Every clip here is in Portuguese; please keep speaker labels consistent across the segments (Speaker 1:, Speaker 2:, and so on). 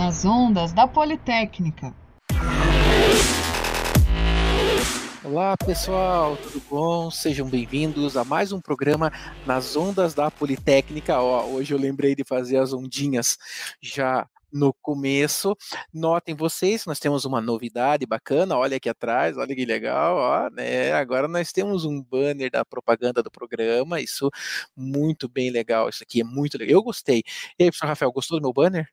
Speaker 1: nas ondas da Politécnica.
Speaker 2: Olá pessoal, tudo bom? Sejam bem-vindos a mais um programa nas ondas da Politécnica. Ó, hoje eu lembrei de fazer as ondinhas já no começo. Notem vocês, nós temos uma novidade bacana, olha aqui atrás, olha que legal, ó, né? Agora nós temos um banner da propaganda do programa, isso muito bem legal, isso aqui é muito legal. Eu gostei. E aí, professor Rafael, gostou do meu banner?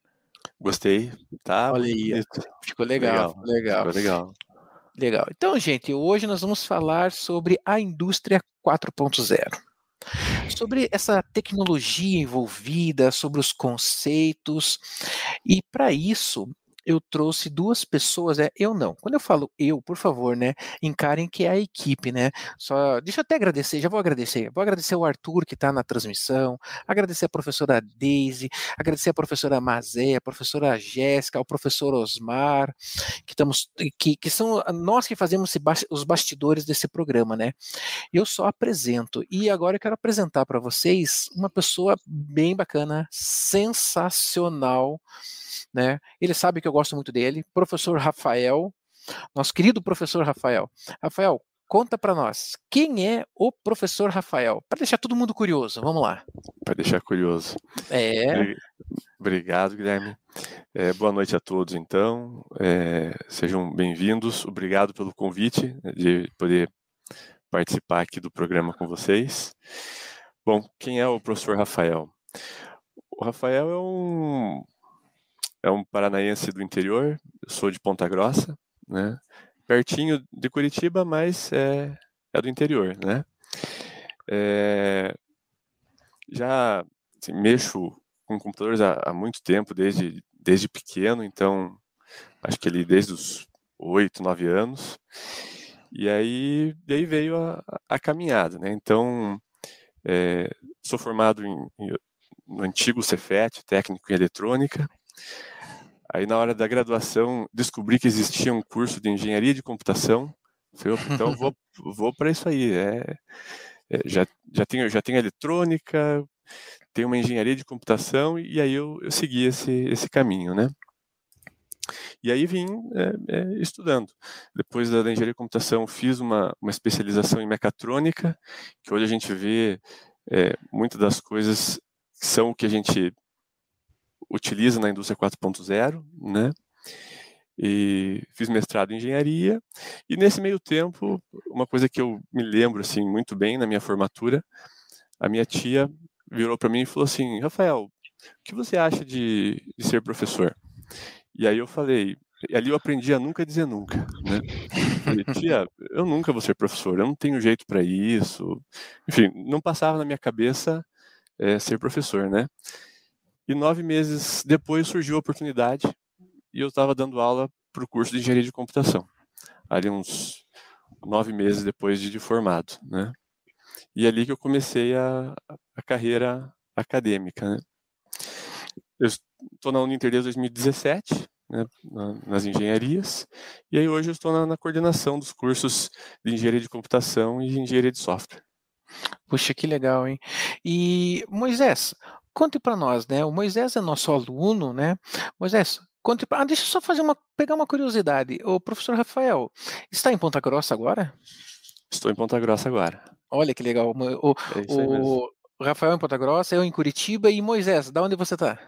Speaker 3: Gostei, tá?
Speaker 2: Olha aí, ficou legal, legal. legal.
Speaker 3: Ficou legal.
Speaker 2: Legal. Então, gente, hoje nós vamos falar sobre a indústria 4.0 sobre essa tecnologia envolvida, sobre os conceitos. E para isso, eu trouxe duas pessoas, é, eu não. Quando eu falo eu, por favor, né, encarem que é a equipe, né? Só deixa eu até agradecer, já vou agradecer. Vou agradecer o Arthur que está na transmissão, agradecer a professora Daisy, agradecer a professora Mazé, a professora Jéssica, o professor Osmar, que estamos que, que são nós que fazemos os bastidores desse programa, né? Eu só apresento e agora eu quero apresentar para vocês uma pessoa bem bacana, sensacional né? Ele sabe que eu gosto muito dele, professor Rafael, nosso querido professor Rafael. Rafael, conta para nós, quem é o professor Rafael? Para deixar todo mundo curioso, vamos lá.
Speaker 3: Para deixar curioso.
Speaker 2: É.
Speaker 3: Obrigado, Guilherme. É, boa noite a todos, então. É, sejam bem-vindos. Obrigado pelo convite né, de poder participar aqui do programa com vocês. Bom, quem é o professor Rafael? O Rafael é um é um paranaense do interior, eu sou de Ponta Grossa, né? Pertinho de Curitiba, mas é, é do interior, né? É, já assim, mexo com computadores há, há, muito tempo, desde, desde pequeno, então acho que ele desde os oito, nove anos. E aí, e aí veio a, a caminhada, né? Então, é, sou formado em, em, no antigo Cefet, técnico em eletrônica, Aí na hora da graduação descobri que existia um curso de engenharia de computação. Falei, então vou, vou para isso aí. É, é, já, já, tenho, já tenho eletrônica, tenho uma engenharia de computação e aí eu, eu segui esse, esse caminho, né? E aí vim é, é, estudando. Depois da, da, engenharia de computação, fiz uma, uma especialização em mecatrônica, que hoje a gente vê é, muitas das coisas que são o que a gente utiliza na indústria 4.0, né? E fiz mestrado em engenharia e nesse meio tempo, uma coisa que eu me lembro assim muito bem na minha formatura, a minha tia virou para mim e falou assim: "Rafael, o que você acha de, de ser professor?" E aí eu falei, e ali eu aprendi a nunca dizer nunca, né? Falei, tia, eu nunca vou ser professor, eu não tenho jeito para isso. Enfim, não passava na minha cabeça é, ser professor, né? E nove meses depois surgiu a oportunidade e eu estava dando aula para o curso de engenharia de computação, ali uns nove meses depois de, formado, né? E é ali que eu comecei a, a carreira acadêmica, né? Eu estou na Uninter desde 2017, né, nas engenharias, e aí hoje eu estou na, na, coordenação dos cursos de engenharia de computação e engenharia de software.
Speaker 2: Puxa, que legal, hein? E, Moisés, Conte para nós, né? O Moisés é nosso aluno, né? Moisés, conte pra... ah, deixa eu só fazer uma pegar uma curiosidade. O professor Rafael está em Ponta Grossa agora?
Speaker 3: Estou em Ponta Grossa agora.
Speaker 2: Olha que legal. O, é o, o Rafael em Ponta Grossa, eu em Curitiba e Moisés, da onde você está?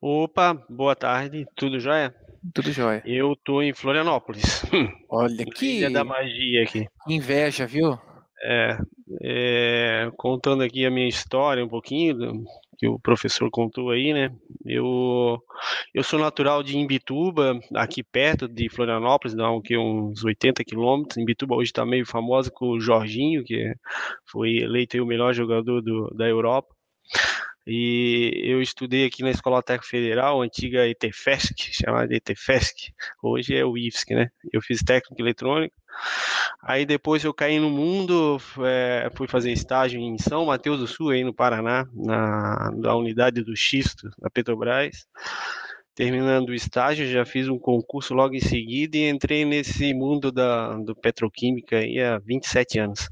Speaker 4: Opa, boa tarde, tudo jóia?
Speaker 2: Tudo jóia.
Speaker 4: Eu tô em Florianópolis.
Speaker 2: Olha que
Speaker 4: Ilha da magia aqui.
Speaker 2: Inveja, viu?
Speaker 4: É, é, contando aqui a minha história um pouquinho, que o professor contou aí, né? Eu, eu sou natural de Imbituba, aqui perto de Florianópolis, dá uns 80 quilômetros. Imbituba hoje está meio famosa com o Jorginho, que foi eleito o melhor jogador do, da Europa. E eu estudei aqui na Escola Técnica Federal, antiga ETFESC, chamada ETFESC, hoje é o IFSC, né? Eu fiz técnico eletrônico. Aí depois eu caí no mundo, é, fui fazer estágio em São Mateus do Sul, aí no Paraná, na, na unidade do Xisto, da Petrobras. Terminando o estágio, já fiz um concurso logo em seguida e entrei nesse mundo da do petroquímica aí há 27 anos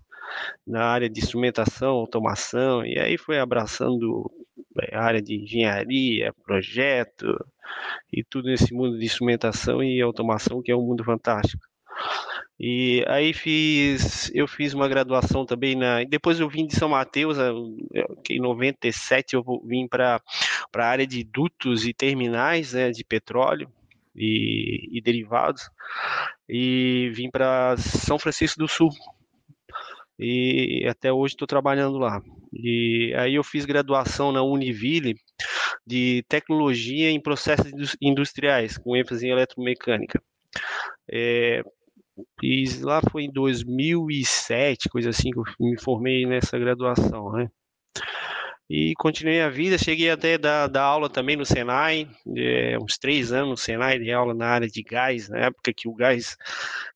Speaker 4: na área de instrumentação, automação, e aí foi abraçando é, área de engenharia, projeto e tudo nesse mundo de instrumentação e automação que é um mundo fantástico. E aí fiz, eu fiz uma graduação também na, depois eu vim de São Mateus, em 97 eu vim para para a área de dutos e terminais, né, de petróleo e, e derivados e vim para São Francisco do Sul. E até hoje estou trabalhando lá. E aí eu fiz graduação na Univille de tecnologia em processos industriais, com ênfase em eletromecânica. É, fiz lá foi em 2007, coisa assim, que eu me formei nessa graduação, né? E continuei a vida, cheguei até dar, dar aula também no Senai, é, uns três anos no Senai, de aula na área de gás, na época que o gás,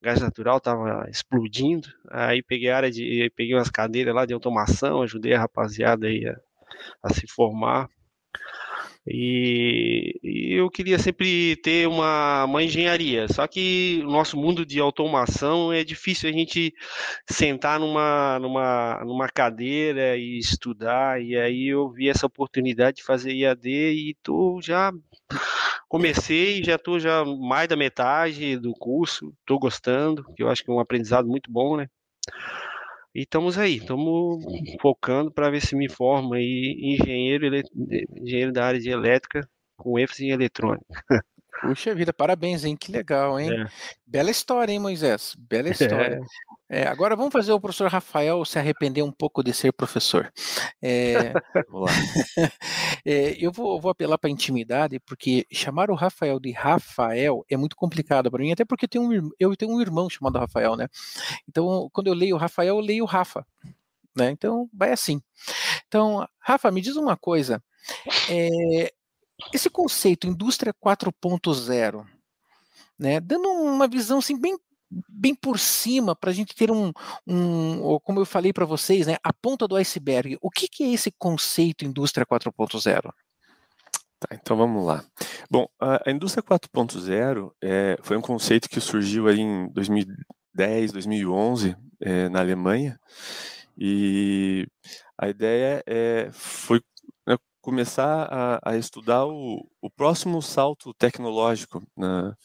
Speaker 4: gás natural estava explodindo. Aí peguei a área de, peguei umas cadeiras lá de automação, ajudei a rapaziada aí a, a se formar. E, e, eu queria sempre ter uma, uma engenharia, só que o nosso mundo de automação é difícil a gente sentar numa, numa, numa cadeira e estudar, e aí eu vi essa oportunidade de fazer IAD e tô já comecei, já estou já mais da metade do curso, estou gostando, que eu acho que é um aprendizado muito bom, né? E estamos aí, estamos focando para ver se me forma aí engenheiro, engenheiro da área de elétrica com ênfase em eletrônica.
Speaker 2: Puxa vida, parabéns, hein? Que legal, hein? É. Bela história, hein, Moisés? Bela história. É. É, agora vamos fazer o professor Rafael se arrepender um pouco de ser professor. É, vamos lá. É, eu vou, vou apelar para a intimidade, porque chamar o Rafael de Rafael é muito complicado para mim, até porque eu tenho, um, eu tenho um irmão chamado Rafael, né? Então, quando eu leio Rafael, eu leio Rafa. Né? Então, vai assim. Então, Rafa, me diz uma coisa. É, esse conceito indústria 4.0, né, dando uma visão assim bem bem por cima para a gente ter um, um, como eu falei para vocês, né, a ponta do iceberg. O que, que é esse conceito indústria 4.0?
Speaker 3: Tá, então vamos lá. Bom, a, indústria 4.0 é, foi um conceito que surgiu ali em 2010, 2011 é, na Alemanha e a ideia é, foi começar a, a estudar o, o, próximo salto tecnológico na,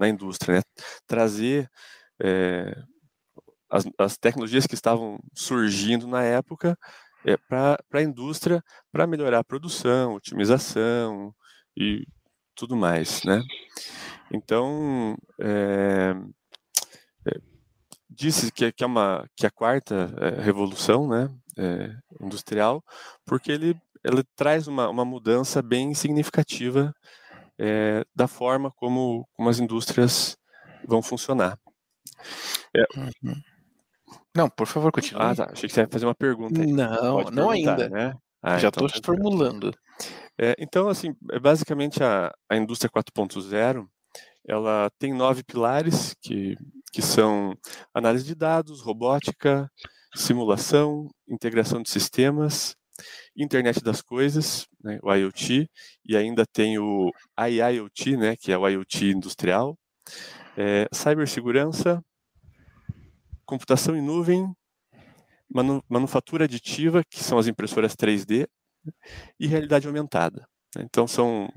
Speaker 3: na indústria, né? trazer é, as, as, tecnologias que estavam surgindo na época é, para a indústria para melhorar a produção, otimização e tudo mais, né? Então, é, disse que, que, é uma que é a quarta revolução, né, industrial, porque ele ela traz uma, uma mudança bem significativa é, da forma como, como as indústrias vão funcionar.
Speaker 2: É, uhum. Não, por favor, continue.
Speaker 3: Ah, tá. Achei que você ia fazer uma pergunta. Aí.
Speaker 2: Não, não ainda. Né? Ah, Já estou então, tá formulando.
Speaker 3: É, então, assim, é basicamente a, a indústria 4.0, ela tem nove pilares que, que são análise de dados, robótica, simulação, integração de sistemas, Internet das Coisas, né, o IoT, e ainda tem o IIoT, né, que é o IoT industrial, é, cibersegurança, computação em nuvem, manu manufatura aditiva, que são as impressoras 3D, e realidade aumentada. Né. Então são,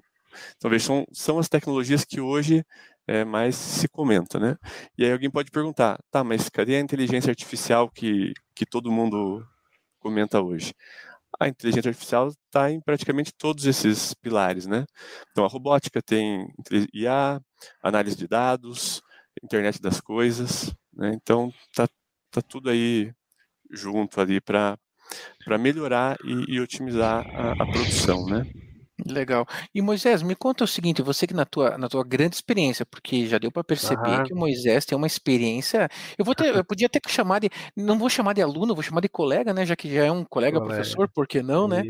Speaker 3: talvez são, são as tecnologias que hoje é, mais se comenta, né? E aí alguém pode perguntar, tá, mas cadê a inteligência artificial que, que todo mundo comenta hoje? A inteligência artificial está em praticamente todos esses pilares, né? Então, a robótica tem IA, análise de dados, internet das coisas, né? Então, tá, tá tudo aí junto ali para melhorar e, e otimizar a, a produção, né?
Speaker 2: Legal. E Moisés, me conta o seguinte, você que na tua, na tua grande experiência, porque já deu para perceber que o Moisés tem uma experiência. Eu vou ter, eu podia até chamar de, não vou chamar de aluno, vou chamar de colega, né? Já que já é um colega, colega. professor, por que não, né?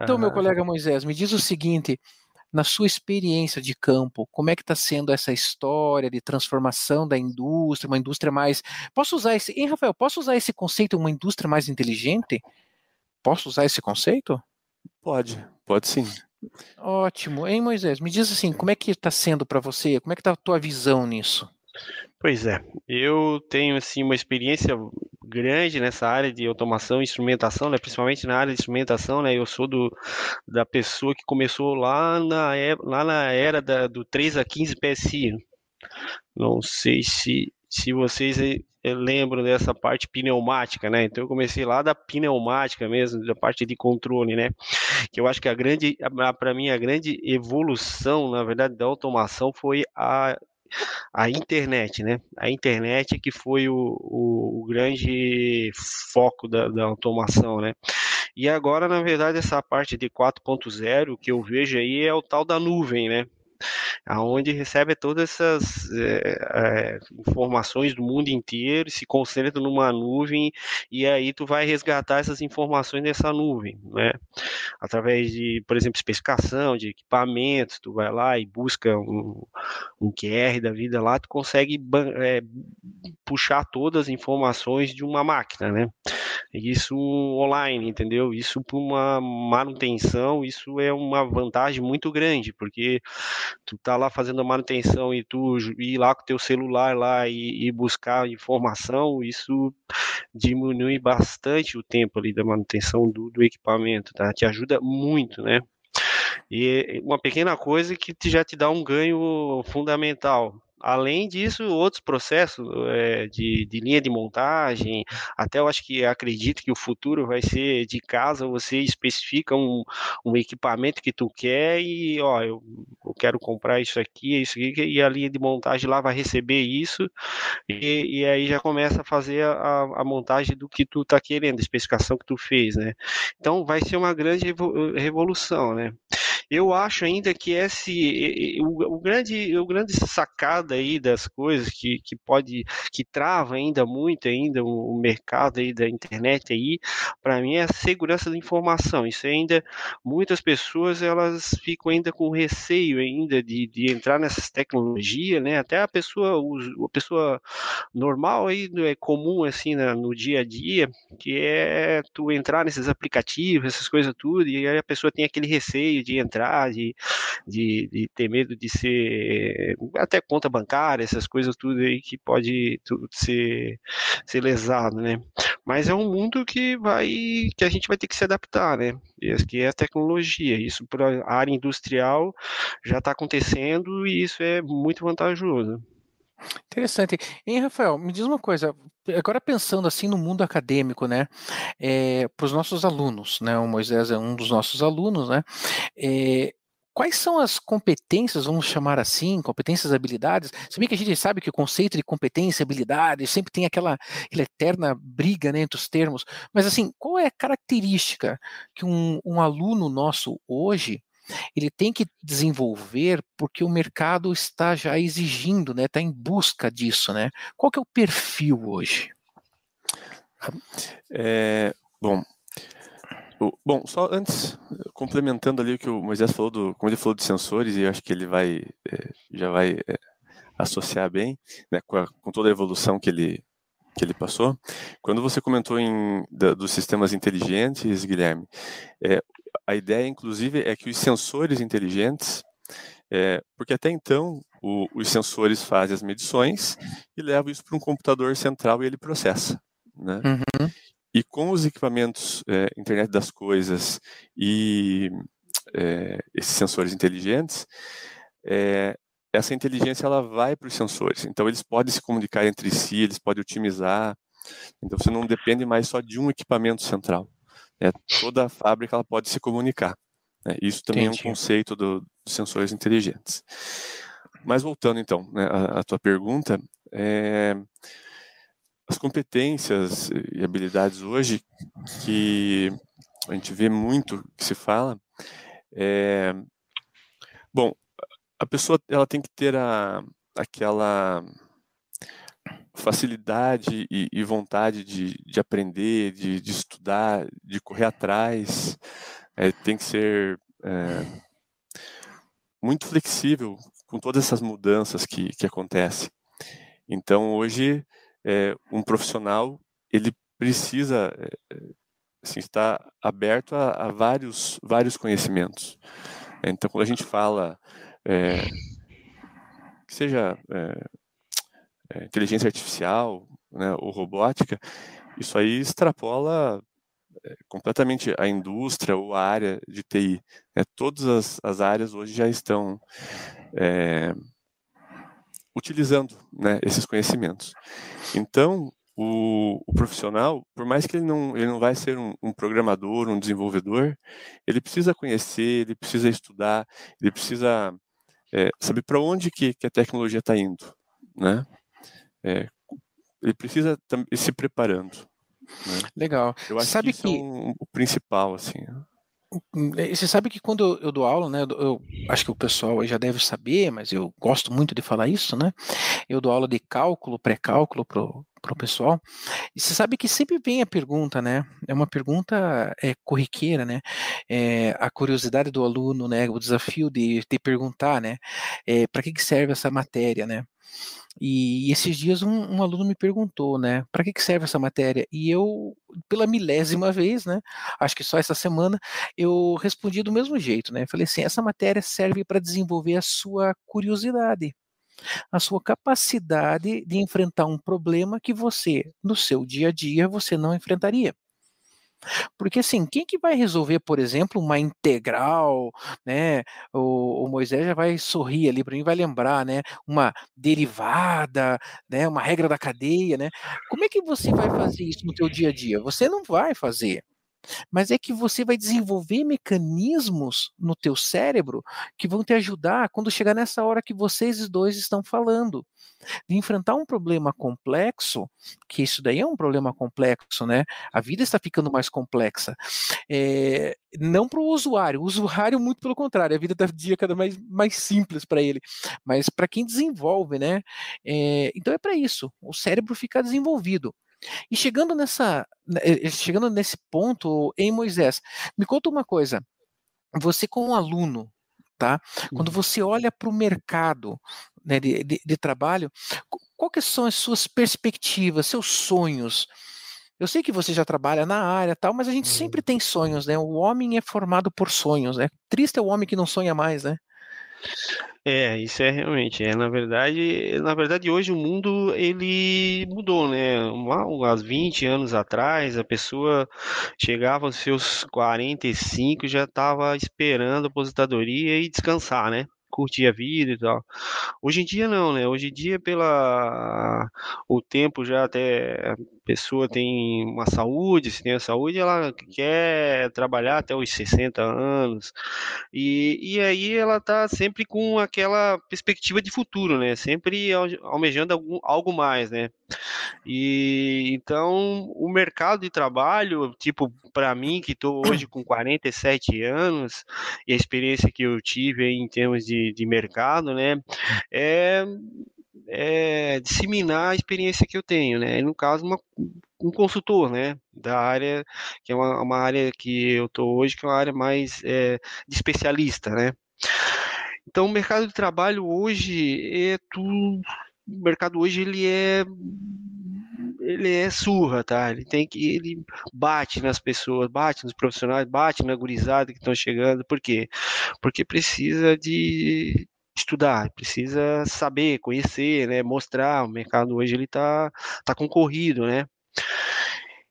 Speaker 2: Então, meu colega Moisés, me diz o seguinte, na sua experiência de campo, como é que está sendo essa história de transformação da indústria, uma indústria mais. Posso usar esse. Hein, Rafael, posso usar esse conceito, uma indústria mais inteligente? Posso usar esse conceito?
Speaker 3: Pode, pode sim.
Speaker 2: Ótimo. Hein, Moisés? Me diz assim, como é que está sendo para você? Como é que está a tua visão nisso?
Speaker 4: Pois é, eu tenho assim uma experiência grande nessa área de automação e instrumentação, né? principalmente na área de instrumentação. Né? Eu sou do, da pessoa que começou lá na, lá na era da, do 3 a 15 PSI. Não sei se, se vocês lembram dessa parte pneumática, né? Então eu comecei lá da pneumática mesmo, da parte de controle, né? Que eu acho que a grande, para mim, a grande evolução, na verdade, da automação foi a a internet, né? A internet que foi o, o, o grande foco da, da, automação, né? E agora, na verdade, essa parte de 4.0 que eu vejo aí é o tal da nuvem, né? Aonde recebe todas essas é, é, informações do mundo inteiro, se concentra numa nuvem e aí tu vai resgatar essas informações dessa nuvem, né? Através de, por exemplo, especificação de equipamentos, tu vai lá e busca um, um QR da vida lá, tu consegue é, puxar todas as informações de uma máquina, né? Isso online, entendeu? Isso para uma manutenção, isso é uma vantagem muito grande, porque tu tá lá fazendo a manutenção e tu ir lá com teu celular lá e, e buscar informação, isso diminui bastante o tempo ali da manutenção do, do equipamento, tá? Te ajuda muito, né? E uma pequena coisa que já te dá um ganho fundamental. Além disso, outros processos é, de, de, linha de montagem, até eu acho que acredito que o futuro vai ser de casa, você especifica um, um equipamento que tu quer e, ó, eu, eu, quero comprar isso aqui, isso aqui, e a linha de montagem lá vai receber isso, e, e aí já começa a fazer a, a, montagem do que tu tá querendo, a especificação que tu fez, né? Então vai ser uma grande revolução, né? Eu acho ainda que esse o, o, grande o grande sacada aí das coisas que, que pode que trava ainda muito ainda o, o mercado aí da internet aí, para mim é a segurança da informação. Isso ainda muitas pessoas elas ficam ainda com receio ainda de, de entrar nessas tecnologias, né? Até a pessoa a pessoa normal aí é comum assim né, no dia a dia, que é tu entrar nesses aplicativos, essas coisas tudo, e aí a pessoa tem aquele receio de entrar entrar, de, de, de, ter medo de ser até conta bancária, essas coisas tudo aí que pode tudo ser, ser lesado, né? Mas é um mundo que vai que a gente vai ter que se adaptar, né? Que é a tecnologia. Isso para a área industrial já está acontecendo e isso é muito vantajoso.
Speaker 2: Interessante. Hein, Rafael, me diz uma coisa, agora pensando assim no mundo acadêmico, né, é, para os nossos alunos, né, o Moisés é um dos nossos alunos, né, é, quais são as competências, vamos chamar assim, competências, habilidades? Se bem que a gente sabe que o conceito de competência, habilidade, sempre tem aquela, aquela eterna briga né, entre os termos, mas assim, qual é a característica que um, um aluno nosso hoje ele tem que desenvolver porque o mercado está já exigindo, né? Está em busca disso, né? Qual que é o perfil hoje?
Speaker 3: É, bom, bom, só antes, complementando ali o que o Moisés falou, do, como ele falou de sensores, e acho que ele vai, é, já vai é, associar bem, né, com, a, com, toda a evolução que ele, que ele passou. Quando você comentou em, da, dos sistemas inteligentes, Guilherme, é, a ideia, inclusive, é que os sensores inteligentes, é, porque até então o, os sensores fazem as medições e levam isso para um computador central e ele processa. Né? Uhum. E com os equipamentos é, internet das coisas e é, esses sensores inteligentes, é, essa inteligência ela vai para os sensores. Então eles podem se comunicar entre si, eles podem otimizar. Então você não depende mais só de um equipamento central é, toda a fábrica ela pode se comunicar. Né? Isso também Entendi. é um conceito do, dos sensores inteligentes. Mas voltando então né, à, à tua pergunta, é, as competências e habilidades hoje que a gente vê muito que se fala, é, bom, a pessoa ela tem que ter a, aquela facilidade e, e vontade de, de aprender, de, de, estudar, de correr atrás, é, tem que ser é, muito flexível com todas essas mudanças que, que acontecem. Então, hoje, é, um profissional, ele precisa assim, estar aberto a, a, vários, vários conhecimentos. Então, quando a gente fala que seja é, inteligência artificial né, ou robótica, isso aí extrapola é, completamente a indústria ou a área de TI. Né? Todas as, as, áreas hoje já estão é, utilizando né, esses conhecimentos. Então, o, o, profissional, por mais que ele não, ele não vai ser um, um, programador, um desenvolvedor, ele precisa conhecer, ele precisa estudar, ele precisa é, saber para onde que, que, a tecnologia está indo, né? É, ele precisa ir se preparando. Né?
Speaker 2: Legal.
Speaker 3: Eu acho
Speaker 2: Sabe
Speaker 3: que, que... é um, o principal, assim.
Speaker 2: Hum, é, você sabe que quando eu dou aula, né, eu, eu, acho que o pessoal já deve saber, mas eu gosto muito de falar isso, né? Eu dou aula de cálculo, pré-cálculo pro, pro pessoal. E você sabe que sempre vem a pergunta, né? É uma pergunta é, corriqueira, né? É, a curiosidade do aluno, né? O desafio de, de perguntar, né? É, para que, que serve essa matéria, né? E esses dias um, um aluno me perguntou, né, para que, que serve essa matéria? E eu, pela milésima vez, né, acho que só essa semana, eu respondi do mesmo jeito, né? Falei assim, essa matéria serve para desenvolver a sua curiosidade, a sua capacidade de enfrentar um problema que você, no seu dia a dia, você não enfrentaria. Porque assim, quem que vai resolver, por exemplo, uma integral, né? O, o Moisés já vai sorrir ali para mim, vai lembrar, né? Uma derivada, né? Uma regra da cadeia, né? Como é que você vai fazer isso no teu dia a dia? Você não vai fazer mas é que você vai desenvolver mecanismos no teu cérebro que vão te ajudar quando chegar nessa hora que vocês dois estão falando de enfrentar um problema complexo, que isso daí é um problema complexo, né? A vida está ficando mais complexa. É, não para o usuário, o usuário, muito pelo contrário, a vida está dia cada mais, mais simples para ele, mas para quem desenvolve, né? É, então é para isso, o cérebro fica desenvolvido. E chegando nessa, né, chegando nesse ponto, em Moisés, me conta uma coisa. Você como aluno, tá? Quando uhum. você olha para o mercado né, de, de, de, trabalho, quais são as suas perspectivas, seus sonhos? Eu sei que você já trabalha na área tal, mas a gente sempre uhum. tem sonhos, né? O homem é formado por sonhos, né? Triste é o homem que não sonha mais, né?
Speaker 4: É, isso é realmente, é, na verdade, na verdade hoje o mundo ele mudou, né? Há 20 anos atrás, a pessoa chegava aos seus 45 já estava esperando a aposentadoria e descansar, né? curtir a vida e tal. Hoje em dia não, né? Hoje em dia pela o tempo já até pessoa tem uma saúde, se tem a saúde, ela quer trabalhar até os 60 anos. E, e aí ela tá sempre com aquela perspectiva de futuro, né? Sempre almejando algum, algo mais, né? E então o mercado de trabalho, tipo, para mim que estou hoje com 47 anos e a experiência que eu tive em termos de, de mercado, né, é, é disseminar a experiência que eu tenho, né? No caso, uma, um consultor, né, da área que é uma, uma área que eu estou hoje, que é uma área mais é, de especialista, né? Então, o mercado de trabalho hoje é tudo o mercado hoje ele é ele é surra, tá? Ele tem que ele bate nas pessoas, bate nos profissionais, bate na gurizada que estão chegando. Por quê? Porque precisa de estudar, precisa saber, conhecer, né, mostrar. O mercado hoje ele tá tá concorrido, né?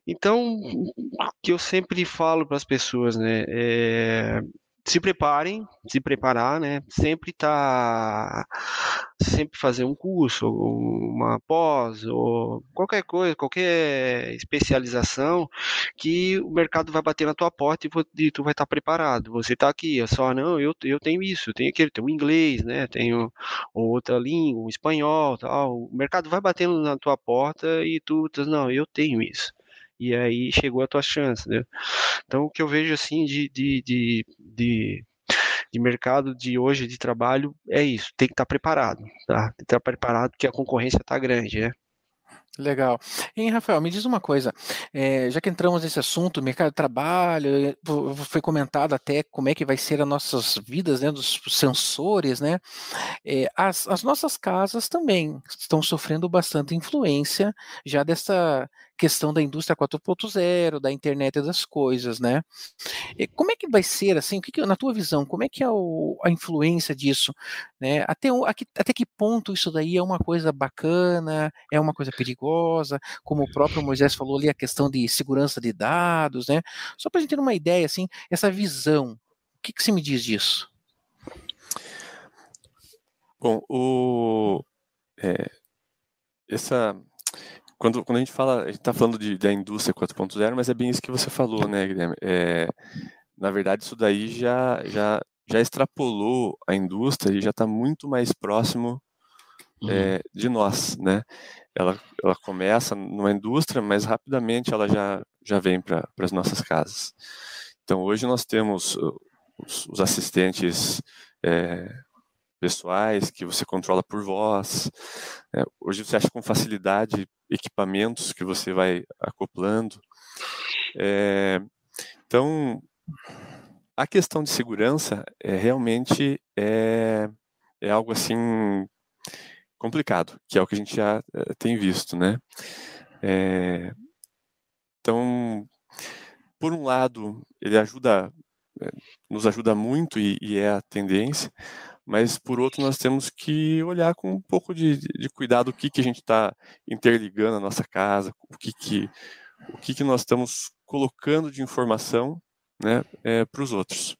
Speaker 4: Então, o que eu sempre falo para as pessoas, né, é, se preparem, se preparar, né? Sempre tá, sempre fazer um curso, uma pós, ou qualquer coisa, qualquer especialização que o mercado vai bater na tua porta e, tu vai estar tá preparado. Você tá aqui, é só não, eu, eu tenho isso, eu tenho aquele, tenho inglês, né? Tenho outra língua, espanhol, tal. O mercado vai batendo na tua porta e tu diz, não, eu tenho isso e aí chegou a tua chance, né? Então, o que eu vejo, assim, de, de, de, de, de mercado de hoje, de trabalho, é isso, tem que estar tá preparado, tá? Tem que estar tá preparado porque a concorrência está grande, né?
Speaker 2: Legal. E, Rafael, me diz uma coisa, é, já que entramos nesse assunto, mercado de trabalho, eh, foi comentado até como é que vai ser as nossas vidas, né, dos sensores, né, é, as, as nossas casas também estão sofrendo bastante influência já dessa questão da indústria 4.0, da internet das coisas, né? E como é que vai ser, assim, o que, que na tua visão, como é que é o, a influência disso, né? Até, até que ponto isso daí é uma coisa bacana, é uma coisa perigosa, como o próprio Moisés falou ali, a questão de segurança de dados, né? Só para a gente ter uma ideia, assim, essa visão, o que, que você me diz disso?
Speaker 3: Bom, o, é, essa quando, quando a gente fala, a gente está falando de, da indústria 4.0, mas é bem isso que você falou, né, Guilherme? É, na verdade, isso daí já, já, já extrapolou a indústria e já está muito mais próximo uhum. é, de nós, né? Ela, ela começa numa indústria, mas rapidamente ela já, já vem para as nossas casas. Então, hoje nós temos os, os assistentes é, pessoais que você controla por voz. É, hoje você acha com facilidade equipamentos que você vai acoplando. É, então, a questão de segurança é realmente é, é algo assim complicado, que é o que a gente já é, tem visto, né? É, então, por um lado, ele ajuda, é, nos ajuda muito e, e é a tendência, mas por outro nós temos que olhar com um pouco de, de cuidado o que, que a gente está interligando a nossa casa, o que, que, o que, que nós estamos colocando de informação né, é, para os outros.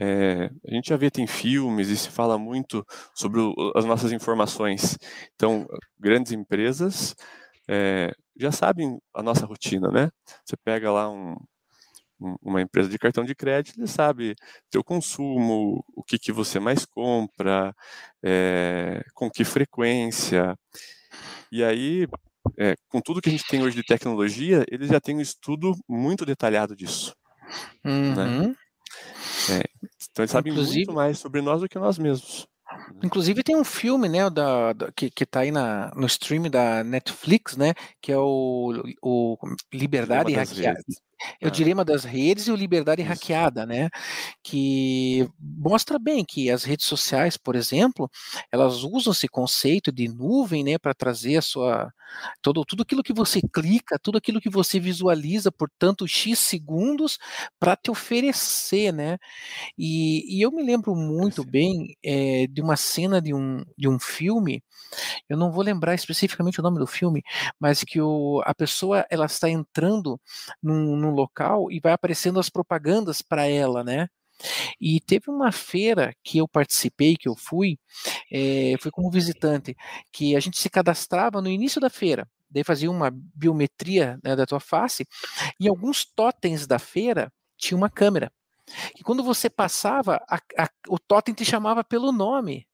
Speaker 3: É, a gente já vê, tem filmes e se fala muito sobre o, as nossas informações. Então, grandes empresas é, já sabem a nossa rotina, né? Você pega lá um, uma empresa de cartão de crédito, ele sabe teu consumo, o que, que você mais compra, é, com que frequência. E aí, é, com tudo que a gente tem hoje de tecnologia, eles já têm um estudo muito detalhado disso. Né? Uhum. Né? É, então eles sabem Inclusive... muito mais sobre nós do que nós mesmos.
Speaker 2: Inclusive tem um filme, né, da, da que, que tá aí na, no stream da Netflix, né, que é o, o Liberdade Hackeada. É o dilema das redes e o liberdade Isso. hackeada, né? Que mostra bem que as redes sociais, por exemplo, elas usam esse conceito de nuvem, né, para trazer a sua todo tudo aquilo que você clica, tudo aquilo que você visualiza por tanto x segundos para te oferecer, né? E, e, eu me lembro muito bem é, de uma cena de um de um filme eu não vou lembrar especificamente o nome do filme, mas que o, a pessoa ela está entrando num, num local e vai aparecendo as propagandas para ela, né? E teve uma feira que eu participei, que eu fui, é, fui como visitante, que a gente se cadastrava no início da feira, daí fazia uma biometria né, da tua face, e alguns totens da feira tinha uma câmera. E quando você passava, a, a, o totem te chamava pelo nome.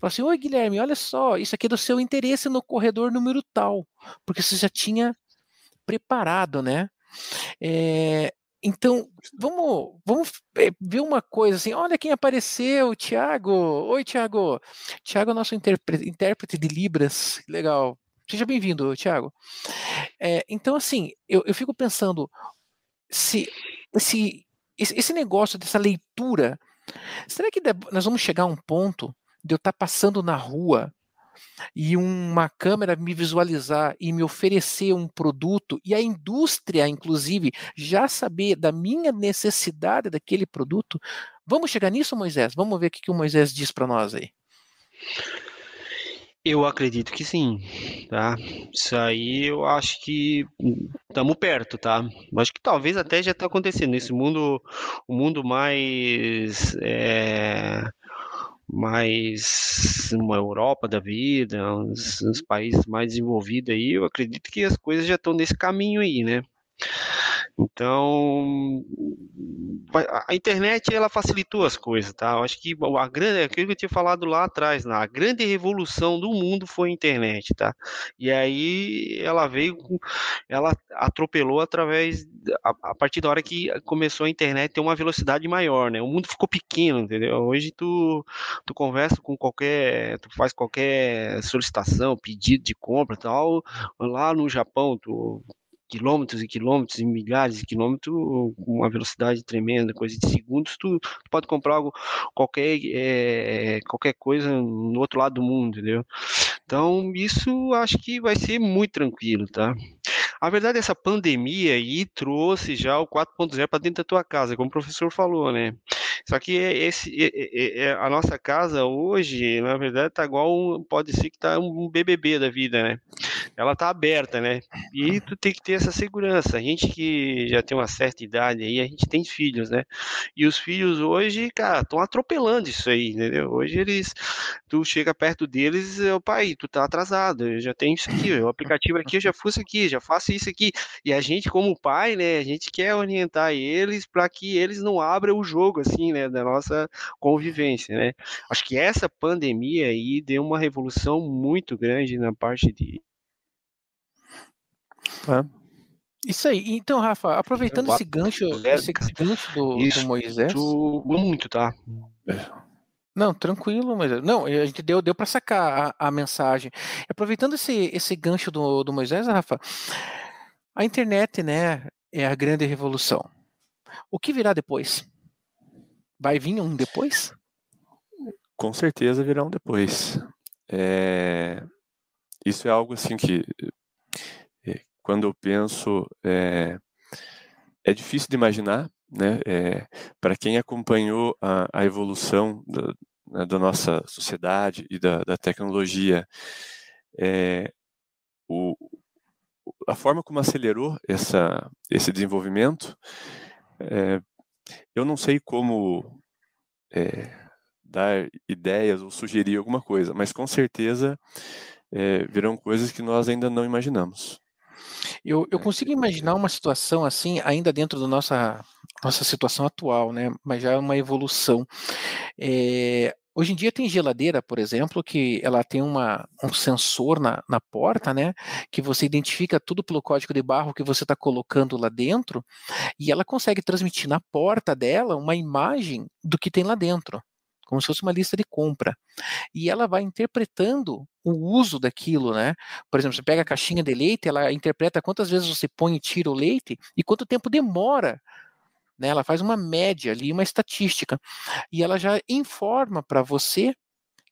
Speaker 2: Falou assim: Oi, Guilherme, olha só, isso aqui é do seu interesse no corredor número tal, porque você já tinha preparado, né? É, então, vamos, vamos eh, ver uma coisa assim. Olha quem apareceu, Tiago. Oi, Tiago. Tiago é nosso intérprete de Libras. Legal. Seja bem-vindo, Tiago. É, então, assim, eu, eu fico pensando se esse, esse negócio dessa leitura, será que nós vamos chegar a um ponto de eu estar tá passando na rua e uma câmera me visualizar e me oferecer um produto e a indústria, inclusive, já saber da minha necessidade daquele produto. Vamos chegar nisso, Moisés? Vamos ver o que, o Moisés diz para nós aí.
Speaker 4: Eu acredito que sim, tá? Isso aí eu acho que estamos perto, tá? Acho que talvez até já está acontecendo nesse mundo, o mundo mais é mais uma Europa da vida, uns, uns países mais desenvolvidos aí, eu acredito que as coisas já estão nesse caminho aí, né? Então, a internet ela facilitou as coisas, tá? Eu acho que a grande, aquilo que eu tinha falado lá atrás, né? a grande revolução do mundo foi a internet, tá? E aí ela veio, ela atropelou através a, a partir da hora que começou a internet ter uma velocidade maior, né? O mundo ficou pequeno, entendeu? Hoje tu tu conversa com qualquer, tu faz qualquer solicitação, pedido de compra, tal, lá no Japão, tu quilômetros e quilômetros e milhares de quilômetros com uma velocidade tremenda, coisa de segundos, tu, tu pode comprar algo, qualquer, é, qualquer coisa no outro lado do mundo, entendeu? Então, isso acho que vai ser muito tranquilo, tá? A verdade, essa pandemia aí trouxe já o 4.0 para dentro da tua casa, como o professor falou, né? Só que esse, é, a nossa casa hoje, na verdade, tá igual, pode ser que tá um BBB da vida, né? Ela tá aberta, né? E tu tem que ter essa segurança. A gente que já tem uma certa idade aí, a gente tem filhos, né? E os filhos hoje, cara, estão atropelando isso aí, entendeu? Hoje eles, tu chega perto deles, o pai, tu tá atrasado, eu já tenho isso aqui, o aplicativo aqui, eu já faço aqui, já faço isso aqui. E a gente, como pai, né, a gente quer orientar eles para que eles não abram o jogo, assim, né, da nossa convivência, né? Acho que essa pandemia aí deu uma revolução muito grande na parte de.
Speaker 2: Isso aí. Então, Rafa, aproveitando esse gancho, esse gancho do,
Speaker 4: Isso,
Speaker 2: do Moisés.
Speaker 4: Muito, tá?
Speaker 2: Não, tranquilo, mas não, a gente deu, deu para sacar a, a, mensagem. Aproveitando esse, esse gancho do, do Moisés, Rafa, a internet, né, é a grande revolução. O que virá depois? Vai vir um depois?
Speaker 3: Com certeza virá um depois. É... Isso é algo assim que, é, quando eu penso, é, é difícil de imaginar, né? É, para quem acompanhou a, a evolução da, né, da, nossa sociedade e da, da tecnologia, é, o, a forma como acelerou essa, esse desenvolvimento, é, eu não sei como é, dar ideias ou sugerir alguma coisa, mas com certeza é, virão coisas que nós ainda não imaginamos.
Speaker 2: Eu, eu consigo imaginar uma situação assim, ainda dentro da nossa, nossa situação atual, né? Mas já é uma evolução. É, Hoje em dia tem geladeira, por exemplo, que ela tem uma, um sensor na, na porta, né? Que você identifica tudo pelo código de barro que você está colocando lá dentro, e ela consegue transmitir na porta dela uma imagem do que tem lá dentro como se fosse uma lista de compra. E ela vai interpretando o uso daquilo, né? Por exemplo, você pega a caixinha de leite, ela interpreta quantas vezes você põe e tira o leite e quanto tempo demora. Né? Ela faz uma média ali, uma estatística. E ela já informa para você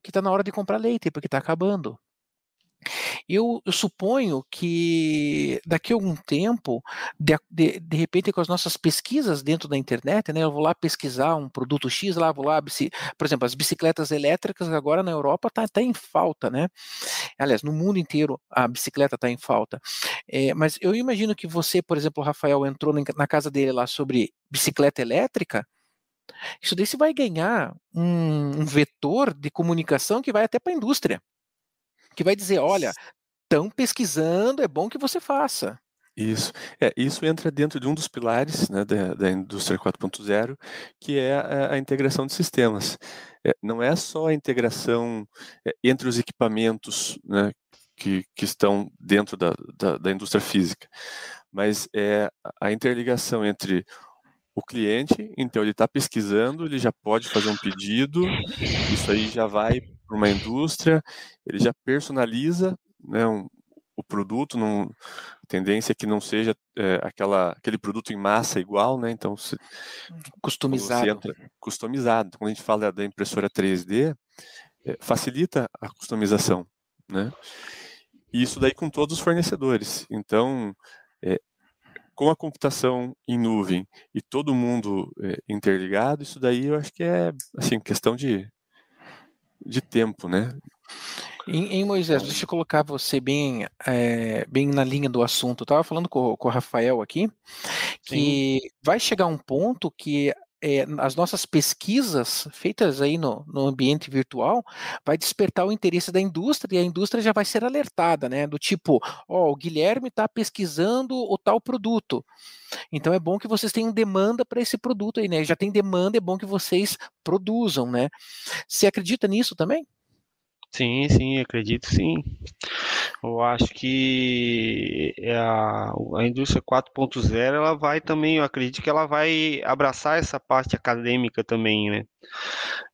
Speaker 2: que está na hora de comprar leite, porque está acabando. Eu, eu, suponho que daqui a algum tempo, de, de, de, repente, com as nossas pesquisas dentro da internet, né, eu vou lá pesquisar um produto X, lá vou lá, por exemplo, as bicicletas elétricas agora na Europa está tá em falta, né? Aliás, no mundo inteiro a bicicleta está em falta. É, mas eu imagino que você, por exemplo, Rafael entrou na casa dele lá sobre bicicleta elétrica, isso daí você vai ganhar um, um vetor de comunicação que vai até para a indústria que vai dizer: olha, estão pesquisando, é bom que você faça.
Speaker 3: Isso, é, isso entra dentro de um dos pilares né, da, da indústria 4.0, que é a, a, integração de sistemas. É, não é só a integração é, entre os equipamentos né, que, que estão dentro da, da, da indústria física, mas é a interligação entre o cliente, então ele está pesquisando, ele já pode fazer um pedido, isso aí já vai para uma indústria, ele já personaliza né, um, o produto, não, a tendência é que não seja é, aquela, aquele produto em massa igual, né? Então, se,
Speaker 2: customizado.
Speaker 3: Entra, customizado. Quando a gente fala da impressora 3D, é, facilita a customização, né? E isso daí com todos os fornecedores. Então, é, com a computação em nuvem e todo mundo é, interligado, isso daí eu acho que é assim questão de, de tempo, né?
Speaker 2: Em, em, Moisés, deixa eu colocar você bem, é, bem na linha do assunto. Eu estava falando com, com, o Rafael aqui que Sim. vai chegar um ponto que é, as nossas pesquisas feitas aí no, no, ambiente virtual vai despertar o interesse da indústria e a indústria já vai ser alertada, né? Do tipo, ó, oh, o Guilherme está pesquisando o tal produto. Então é bom que vocês tenham demanda para esse produto aí, né? Já tem demanda, é bom que vocês produzam, né? Você acredita nisso também?
Speaker 4: Sim, sim, acredito sim. Eu acho que a, a indústria 4.0 ela vai também, eu acredito que ela vai abraçar essa parte acadêmica também, né?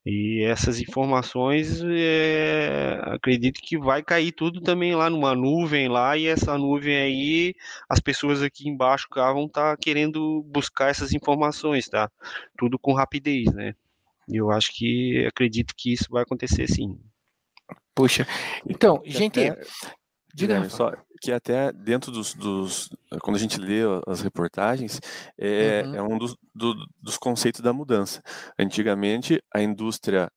Speaker 4: E essas informações, é, acredito que vai cair tudo também lá numa nuvem lá, e essa nuvem aí, as pessoas aqui embaixo cá vão estar tá querendo buscar essas informações, tá? Tudo com rapidez, né? Eu acho que acredito que isso vai acontecer sim.
Speaker 2: Puxa. Então, gente.
Speaker 3: Até, Diga, só, que até dentro dos, dos, quando a gente lê as reportagens é, uhum. é um dos, do, dos conceitos da mudança. Antigamente a indústria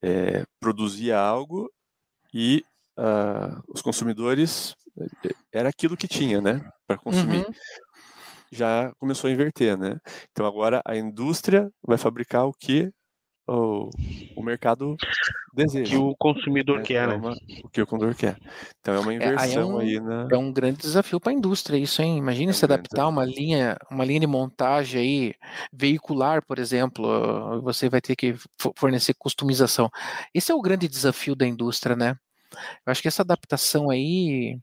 Speaker 3: é, produzia algo e uh, os consumidores é, era aquilo que tinha, né, para consumir. Uhum. Já começou a inverter, né? Então agora a indústria vai fabricar o que o, o mercado deseja.
Speaker 4: Que o consumidor é, quer,
Speaker 3: é uma, O que o consumidor quer. Então é uma inversão é, aí, é um, aí na.
Speaker 2: É um grande desafio para a indústria isso, hein? Imagine é um se adaptar uma linha, uma linha de montagem aí veicular, por exemplo, você vai ter que fornecer customização. Esse é o grande desafio da indústria, né? Eu acho que essa adaptação aí,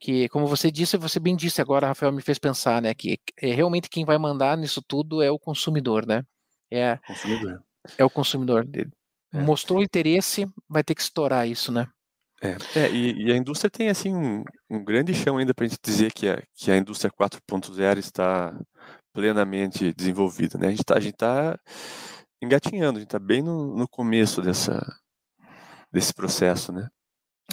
Speaker 2: que como você disse, você bem disse agora, Rafael me fez pensar, né, que é realmente quem vai mandar nisso tudo é o consumidor, né? É, consumidor. É o consumidor dele. É. Mostrou interesse, vai ter que estourar isso, né?
Speaker 3: É, é e, e, a indústria tem assim um, um grande chão ainda para a gente dizer que a, que a indústria 4.0 está plenamente desenvolvida, né? A gente está tá engatinhando, a gente está bem no, no começo dessa, desse processo, né?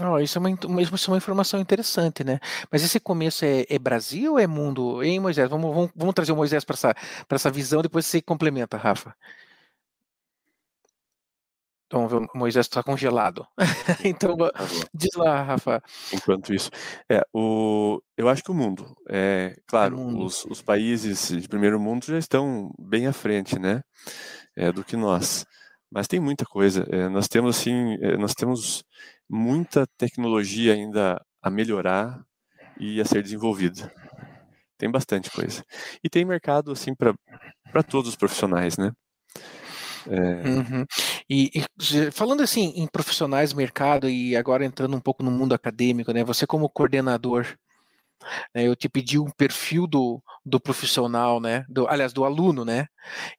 Speaker 2: Oh, isso, é uma, isso é uma informação interessante, né? Mas esse começo é, é Brasil ou é mundo? Hein, Moisés? Vamos, vamos, vamos trazer o Moisés para essa, essa visão, depois você complementa, Rafa. Então, Moisés está congelado. então, diz lá, Rafa.
Speaker 3: Enquanto isso, é, o, eu acho que o mundo, é, claro, o mundo. Os, os, países de primeiro mundo já estão bem à frente, né, é, do que nós. Mas tem muita coisa. É, nós temos assim, é, nós temos muita tecnologia ainda a melhorar e a ser desenvolvida. Tem bastante coisa. E tem mercado assim para para todos os profissionais, né?
Speaker 2: É... Uhum. E, e, falando assim em profissionais, mercado e agora entrando um pouco no mundo acadêmico, né? Você como coordenador, né, eu te pedi um perfil do, do profissional, né? Do, aliás, do aluno, né?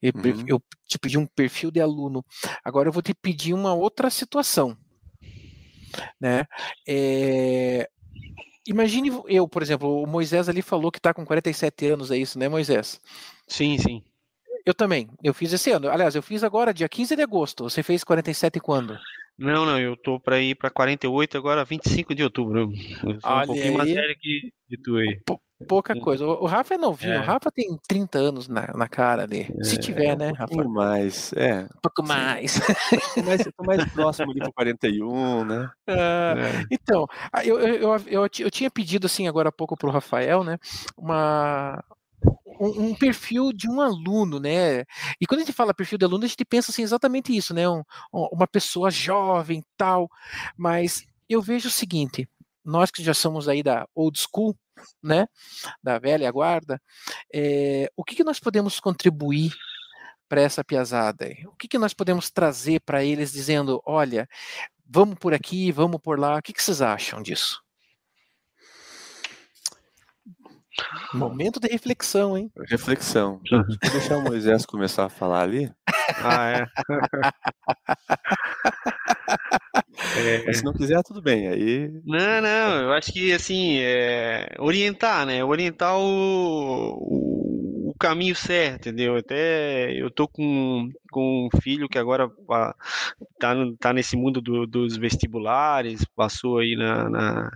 Speaker 2: Eu, uhum. eu te pedi um perfil de aluno. Agora eu vou te pedir uma outra situação, né? É, imagine eu, por exemplo, o Moisés ali falou que está com 47 anos, é isso, né, Moisés?
Speaker 4: Sim, sim.
Speaker 2: Eu também. Eu fiz esse ano. Aliás, eu fiz agora dia 15 de agosto. Você fez 47 quando?
Speaker 4: Não, não, eu tô para ir para 48 agora, 25 de outubro. Eu sou um pouquinho aí. mais sério que tu aí.
Speaker 2: pouca é. coisa. O Rafa é novinho. É. O Rafa tem 30 anos na, na cara dele. É, Se tiver, né, Rafa? Um
Speaker 3: pouco mais, é.
Speaker 2: Um pouco mais.
Speaker 3: Tô mais, tô mais próximo ali pro 41, né?
Speaker 2: Ah, é. Então, eu, eu, eu, eu, eu tinha pedido, assim, agora há pouco pro Rafael, né, uma, um, um, perfil de um aluno, né? E quando a gente fala perfil de aluno, a gente pensa assim, exatamente isso, né? Um, uma pessoa jovem, tal. Mas eu vejo o seguinte: nós que já somos aí da old school, né? Da velha guarda, é, o que, que nós podemos contribuir para essa piazada? O que, que nós podemos trazer para eles dizendo, olha, vamos por aqui, vamos por lá? O que, que vocês acham disso? Momento de reflexão, hein?
Speaker 3: Reflexão. Vou deixar o Moisés começar a falar ali.
Speaker 4: Ah, é.
Speaker 3: é. Se não quiser, tudo bem. Aí.
Speaker 4: Não, não. Eu acho que assim, é... orientar, né? Orientar o, o, caminho certo, entendeu? Até eu tô com, com um filho que agora tá, tá nesse mundo do, dos vestibulares, passou aí na, na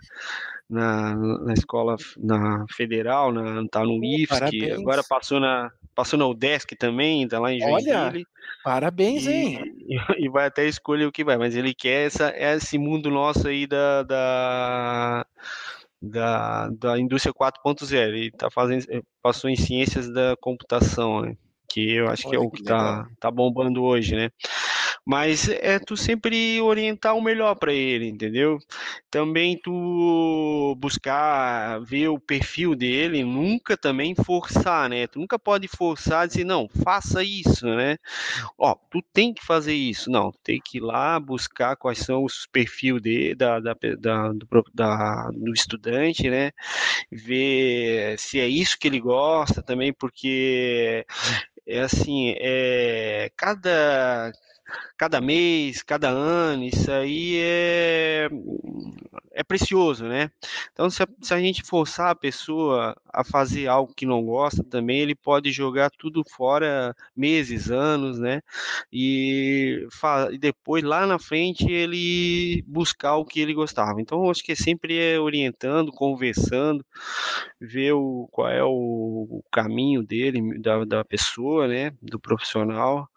Speaker 4: na, na escola na federal, na, tá no IFSC, agora passou na passou na UDESC também, tá lá em Joinville. Olha,
Speaker 2: parabéns, e, hein?
Speaker 4: E, vai até escolher o que vai, mas ele quer essa, esse mundo nosso aí da, da, da, da indústria 4.0. Ele tá fazendo, passou em ciências da computação, né? Que eu acho Olha, que é o que, que tá, tá bombando hoje, né? Mas é tu sempre orientar o melhor para ele, entendeu? Também tu buscar ver o perfil dele, nunca também forçar, né? Tu nunca pode forçar dizer, não, faça isso, né? Ó, tu tem que fazer isso. Não, tem que ir lá buscar quais são os perfis de, da, da, da, do, da, do estudante, né? Ver se é isso que ele gosta também, porque é assim, é, cada cada mês, cada ano, isso aí é, é precioso, né? Então, se a, se a gente forçar a pessoa a fazer algo que não gosta também, ele pode jogar tudo fora meses, anos, né? E, e depois, lá na frente, ele buscar o que ele gostava. Então, acho que sempre é orientando, conversando, ver o, qual é o, o caminho dele, da, da pessoa, né? Do profissional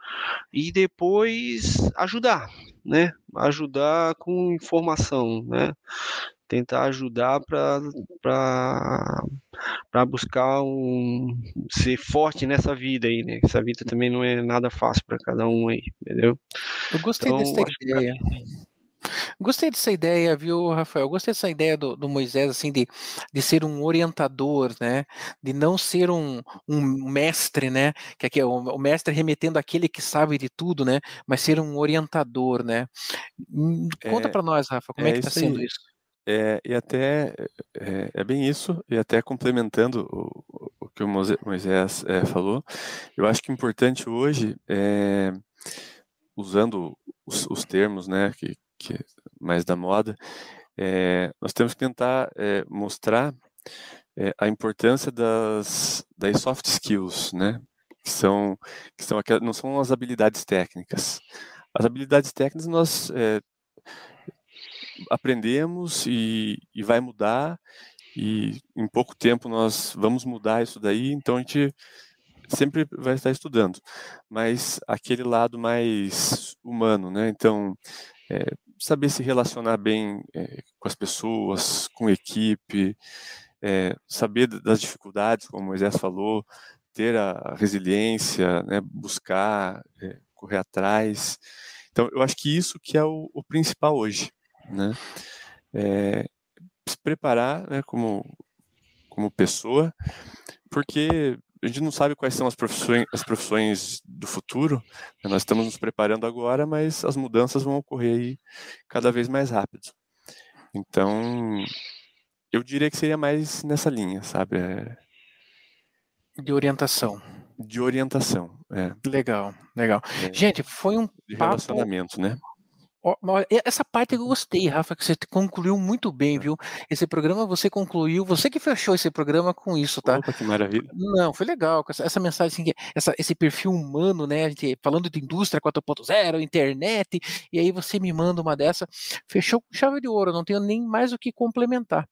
Speaker 4: e depois ajudar, né? Ajudar com informação, né? Tentar ajudar para buscar um ser forte nessa vida aí, né? Essa vida também não é nada fácil para cada um aí, entendeu?
Speaker 2: Eu gostei então, dessa ideia. Que... Gostei dessa ideia, viu, Rafael? Gostei dessa ideia do, do, Moisés, assim, de, de ser um orientador, né? De não ser um, um mestre, né? Que aqui é o, o, mestre remetendo aquele que sabe de tudo, né? Mas ser um orientador, né? Hum, conta é, para nós, Rafa, como é, é que está sendo isso?
Speaker 3: É, e até é, é, bem isso, e até complementando o, o que o Moisés é, falou, eu acho que o importante hoje é usando os, os termos né, que, que é mais da moda, é, nós temos que tentar é, mostrar é, a importância das, das soft skills, né? Que são, que são aquelas, não são as habilidades técnicas. As habilidades técnicas nós aprendemos e, e vai mudar e em pouco tempo nós vamos mudar isso daí, então a gente sempre vai estar estudando, mas aquele lado mais humano, né? Então, é, saber se relacionar bem é, com as pessoas, com equipe, é, saber das dificuldades, como o Moisés falou, ter a resiliência, né, buscar, é, correr atrás. Então, eu acho que isso que é o, o principal hoje, né? se preparar, né, como como pessoa, porque a gente não sabe quais são as profissões, as profissões do futuro, né? nós estamos nos preparando agora, mas as mudanças vão ocorrer aí cada vez mais rápido. Então, eu diria que seria mais nessa linha, sabe? É...
Speaker 2: De orientação.
Speaker 3: De orientação, é.
Speaker 2: Legal, legal. É. Gente, foi um
Speaker 3: de papo... relacionamento, né?
Speaker 2: Essa parte eu gostei, Rafa, que você concluiu muito bem, viu? Esse programa você concluiu, você que fechou esse programa com isso, tá?
Speaker 3: Opa, que maravilha.
Speaker 2: Não, foi legal, essa, mensagem, assim, essa, esse perfil humano, né? A gente falando de indústria 4.0, internet, e aí você me manda uma dessa, fechou com chave de ouro, não tenho nem mais o que complementar.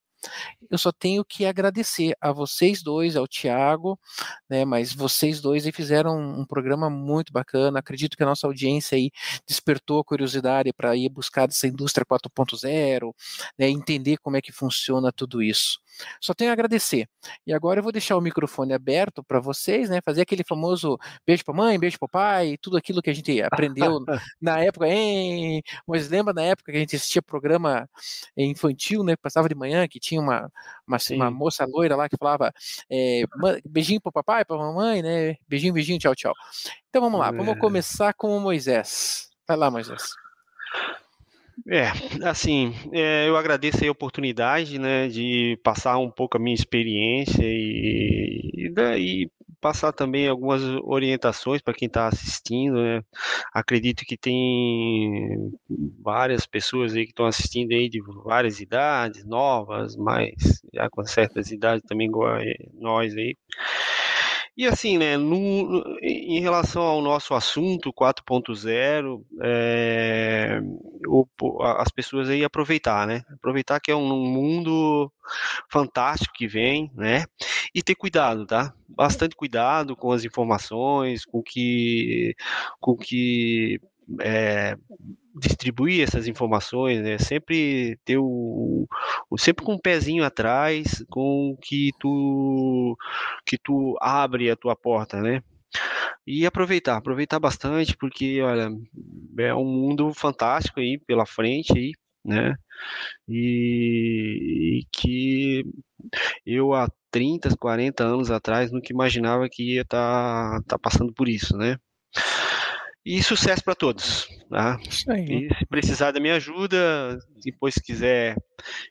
Speaker 2: Eu só tenho que agradecer a vocês dois, ao Tiago, né, mas vocês dois aí fizeram um, programa muito bacana. Acredito que a nossa audiência aí despertou a curiosidade para ir buscar essa indústria 4.0, né, entender como é que funciona tudo isso. Só tenho a agradecer. E agora eu vou deixar o microfone aberto para vocês, né? Fazer aquele famoso beijo para mãe, beijo para pai, tudo aquilo que a gente aprendeu na época, hein? Mas lembra na época que a gente assistia programa infantil, né? Passava de manhã, que tinha uma, uma, uma moça loira lá que falava é, beijinho para papai, para mamãe, né? Beijinho, beijinho, tchau, tchau. Então vamos lá, vamos é. começar com o Moisés. Vai lá, Moisés.
Speaker 4: É, assim, é, eu agradeço a oportunidade, né, de passar um pouco a minha experiência e, e, e passar também algumas orientações para quem está assistindo, né. Acredito que tem várias pessoas aí que estão assistindo aí de várias idades, novas, mas já com certas idades também igual nós aí. E assim, né, no, em relação ao nosso assunto 4.0, é, as pessoas aí aproveitar, né? Aproveitar que é um, um mundo fantástico que vem, né? E ter cuidado, tá? Bastante cuidado com as informações, com que, com que é, distribuir essas informações, né? Sempre ter o, o, sempre com um pezinho atrás, com que tu que tu abre a tua porta, né? E aproveitar, aproveitar bastante, porque olha, é um mundo fantástico aí pela frente aí, né? E, e que eu há 30, 40 anos atrás nunca imaginava que ia estar tá, tá passando por isso, né? E sucesso para todos. Tá? E se precisar da minha ajuda, depois se quiser,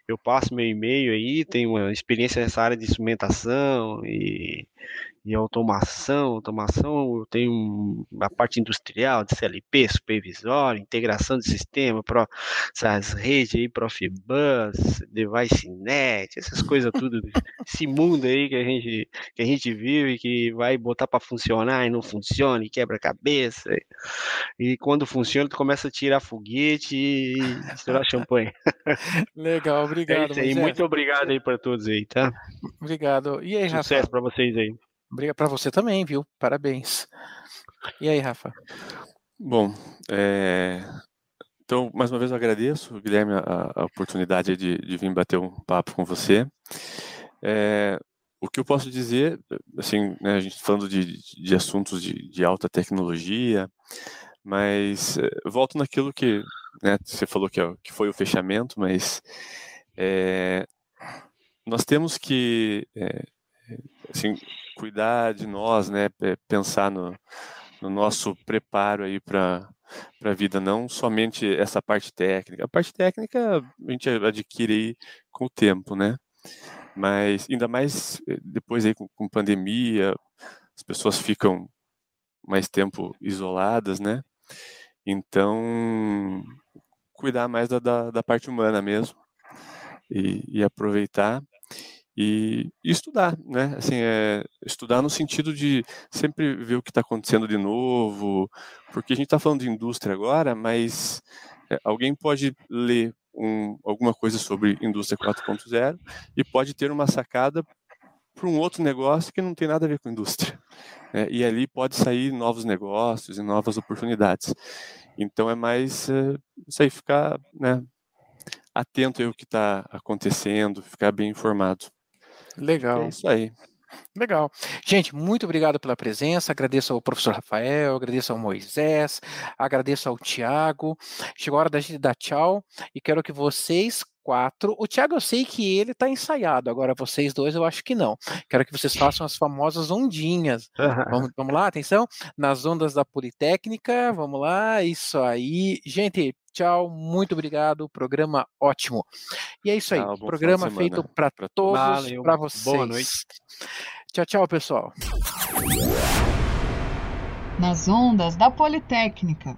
Speaker 4: eu passo meu e-mail aí, tenho uma experiência nessa área de instrumentação e, e automação. Automação, eu tenho a parte industrial de CLP, supervisório, integração de sistema, pro, essas redes aí, Profibus, DeviceNet, essas coisas tudo, esse mundo aí que a gente, que a gente vive, que vai botar para funcionar e não funciona, e quebra a cabeça. E, quando funciona, tu começa a tirar foguete e estourar champanhe.
Speaker 2: Legal, obrigado.
Speaker 4: É muito obrigado aí para todos aí, tá?
Speaker 2: Obrigado. E aí,
Speaker 4: Rafa? Sucesso para vocês aí.
Speaker 2: Obrigado para você também, viu? Parabéns. E aí, Rafa?
Speaker 3: Bom, é... então, mais uma vez eu agradeço, Guilherme, a, a oportunidade de, de, vir bater um papo com você. É... O que eu posso dizer, assim, né, a gente falando de, de assuntos de, de alta tecnologia, mas é, volto naquilo que né, você falou que, é que foi o fechamento, mas é, nós temos que é, assim, cuidar de nós, né? Pensar no, no nosso preparo aí para a vida, não somente essa parte técnica. A parte técnica a gente adquire aí com o tempo, né? Mas ainda mais eh, depois aí com, com pandemia, as pessoas ficam mais tempo isoladas, né? Então, cuidar mais da, da, da parte humana mesmo e, e aproveitar e, estudar, né? Assim, é, estudar no sentido de sempre ver o que está acontecendo de novo, porque a gente está falando de indústria agora, mas é, alguém pode ler um, alguma coisa sobre indústria 4.0 e pode ter uma sacada para um outro negócio que não tem nada a ver com indústria. Né? E ali pode sair novos negócios e novas oportunidades. Então é mais é, isso aí, ficar né, atento ao que está acontecendo, ficar bem informado.
Speaker 2: Legal.
Speaker 3: É isso aí.
Speaker 2: Legal. Gente, muito obrigado pela presença. Agradeço ao professor Rafael, agradeço ao Moisés, agradeço ao Tiago. Chegou a hora da gente dar tchau e quero que vocês quatro. O Thiago, eu sei que ele está ensaiado, agora vocês dois eu acho que não. Quero que vocês façam as famosas ondinhas. vamos, vamos lá, atenção? Nas ondas da Politécnica, vamos lá, isso aí. Gente, Tchau, muito obrigado. Programa ótimo. E é isso aí. Programa feito para todos, para vocês.
Speaker 4: Boa noite.
Speaker 2: Tchau, tchau, pessoal.
Speaker 1: Nas ondas da Politécnica.